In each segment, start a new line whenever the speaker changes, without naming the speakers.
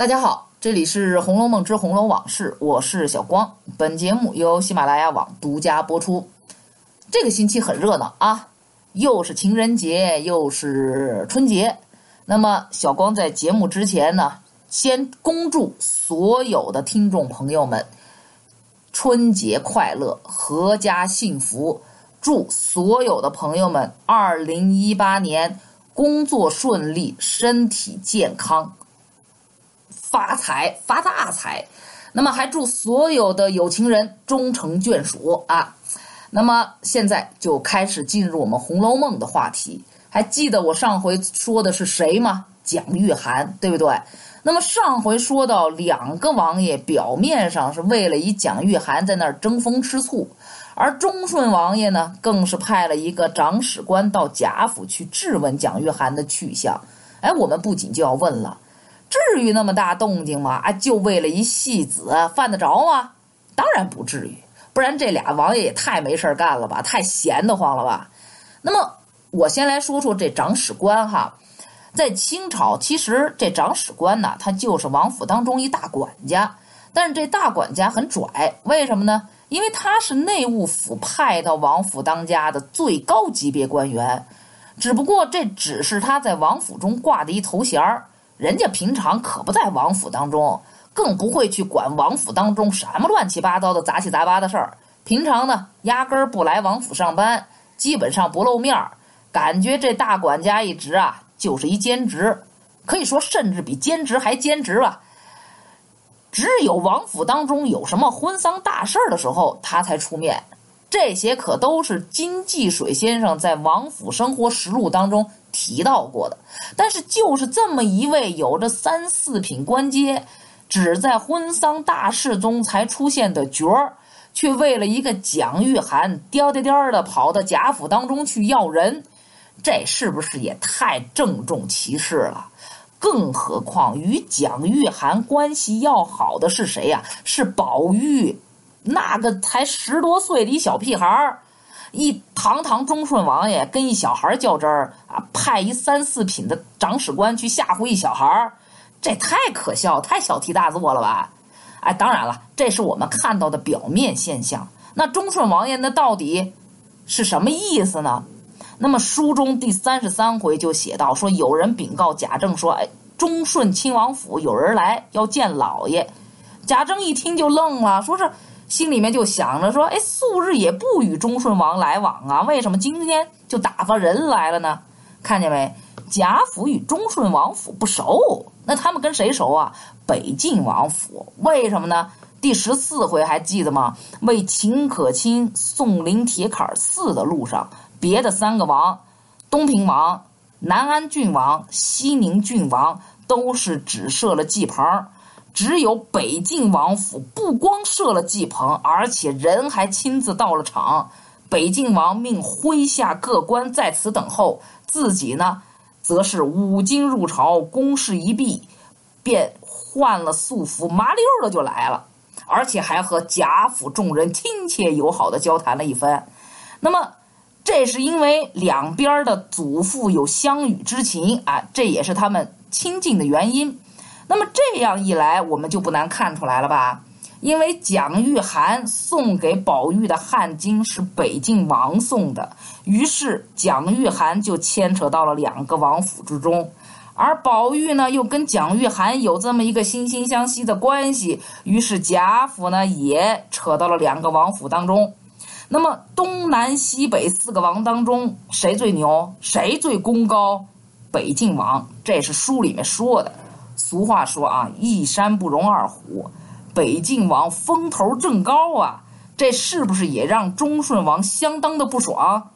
大家好，这里是《红楼梦之红楼往事》，我是小光。本节目由喜马拉雅网独家播出。这个星期很热闹啊，又是情人节，又是春节。那么，小光在节目之前呢，先恭祝所有的听众朋友们春节快乐，阖家幸福。祝所有的朋友们二零一八年工作顺利，身体健康。发财发大财，那么还祝所有的有情人终成眷属啊！那么现在就开始进入我们《红楼梦》的话题。还记得我上回说的是谁吗？蒋玉菡，对不对？那么上回说到两个王爷表面上是为了以蒋玉菡在那儿争风吃醋，而忠顺王爷呢，更是派了一个长史官到贾府去质问蒋玉菡的去向。哎，我们不仅就要问了。至于那么大动静吗？啊，就为了一戏子，犯得着吗？当然不至于，不然这俩王爷也太没事干了吧，太闲得慌了吧。那么，我先来说说这长史官哈，在清朝，其实这长史官呢，他就是王府当中一大管家，但是这大管家很拽，为什么呢？因为他是内务府派到王府当家的最高级别官员，只不过这只是他在王府中挂的一头衔儿。人家平常可不在王府当中，更不会去管王府当中什么乱七八糟的杂七杂八的事儿。平常呢，压根儿不来王府上班，基本上不露面儿。感觉这大管家一职啊，就是一兼职，可以说甚至比兼职还兼职吧。只有王府当中有什么婚丧大事儿的时候，他才出面。这些可都是金继水先生在《王府生活实录》当中提到过的。但是，就是这么一位有着三四品官阶，只在婚丧大事中才出现的角儿，却为了一个蒋玉菡颠颠颠的跑到贾府当中去要人，这是不是也太郑重其事了？更何况与蒋玉菡关系要好的是谁呀？是宝玉。那个才十多岁的一小屁孩儿，一堂堂忠顺王爷跟一小孩儿较真儿啊，派一三四品的长史官去吓唬一小孩儿，这太可笑，太小题大做了吧？哎，当然了，这是我们看到的表面现象。那忠顺王爷那到底是什么意思呢？那么书中第三十三回就写到说，有人禀告贾政说：“哎，忠顺亲王府有人来要见老爷。”贾政一听就愣了，说是。心里面就想着说：“哎，素日也不与忠顺王来往啊，为什么今天就打发人来了呢？看见没？贾府与忠顺王府不熟，那他们跟谁熟啊？北静王府。为什么呢？第十四回还记得吗？为秦可卿送灵铁槛寺的路上，别的三个王，东平王、南安郡王、西宁郡王，都是只设了祭棚。”只有北晋王府不光设了祭棚，而且人还亲自到了场。北晋王命麾下各官在此等候，自己呢，则是五更入朝，公事一毕，便换了素服，麻溜的就来了，而且还和贾府众人亲切友好的交谈了一番。那么，这是因为两边的祖父有相与之情啊，这也是他们亲近的原因。那么这样一来，我们就不难看出来了吧？因为蒋玉菡送给宝玉的汗巾是北静王送的，于是蒋玉菡就牵扯到了两个王府之中，而宝玉呢又跟蒋玉菡有这么一个惺惺相惜的关系，于是贾府呢也扯到了两个王府当中。那么东南西北四个王当中，谁最牛？谁最功高？北静王，这是书里面说的。俗话说啊，一山不容二虎，北晋王风头正高啊，这是不是也让忠顺王相当的不爽？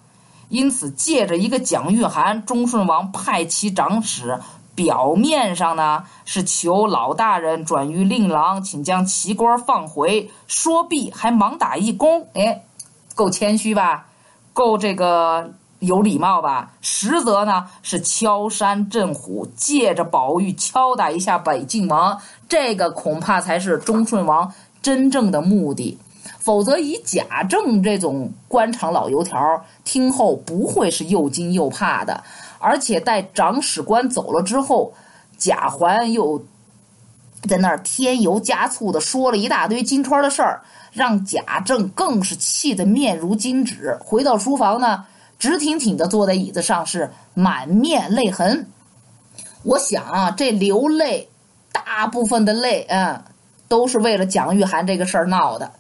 因此，借着一个蒋玉菡，忠顺王派其长史，表面上呢是求老大人转于令郎，请将奇官放回，说毕还忙打一躬，哎，够谦虚吧？够这个。有礼貌吧？实则呢是敲山震虎，借着宝玉敲打一下北静王，这个恐怕才是忠顺王真正的目的。否则以贾政这种官场老油条，听后不会是又惊又怕的。而且待长史官走了之后，贾环又在那儿添油加醋的说了一大堆金钏的事儿，让贾政更是气得面如金纸。回到书房呢，直挺挺的坐在椅子上，是满面泪痕。我想啊，这流泪，大部分的泪，嗯，都是为了蒋玉菡这个事儿闹的。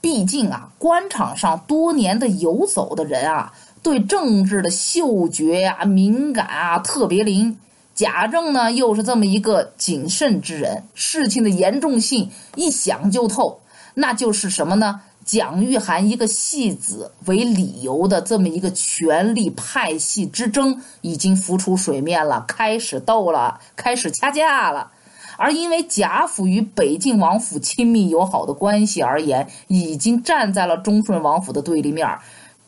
毕竟啊，官场上多年的游走的人啊，对政治的嗅觉呀、敏感啊特别灵。贾政呢，又是这么一个谨慎之人，事情的严重性一想就透。那就是什么呢？蒋玉菡一个戏子为理由的这么一个权力派系之争已经浮出水面了，开始斗了，开始掐架了。而因为贾府与北静王府亲密友好的关系而言，已经站在了忠顺王府的对立面。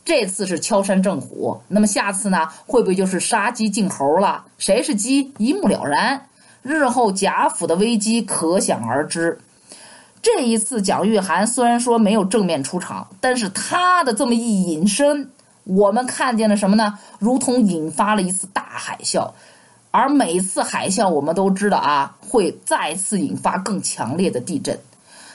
这次是敲山震虎，那么下次呢？会不会就是杀鸡儆猴了？谁是鸡，一目了然。日后贾府的危机可想而知。这一次，蒋玉菡虽然说没有正面出场，但是他的这么一隐身，我们看见了什么呢？如同引发了一次大海啸，而每次海啸，我们都知道啊，会再次引发更强烈的地震。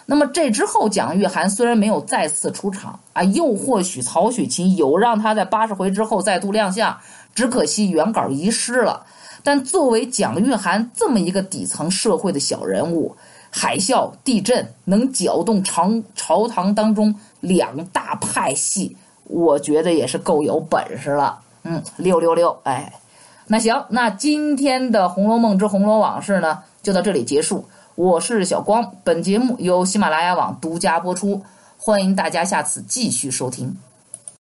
那么这之后，蒋玉菡虽然没有再次出场啊，又或许曹雪芹有让他在八十回之后再度亮相，只可惜原稿遗失了。但作为蒋玉菡这么一个底层社会的小人物，海啸、地震能搅动朝朝堂当中两大派系，我觉得也是够有本事了。嗯，六六六，哎，那行，那今天的《红楼梦之红楼往事》呢，就到这里结束。我是小光，本节目由喜马拉雅网独家播出，欢迎大家下次继续收听。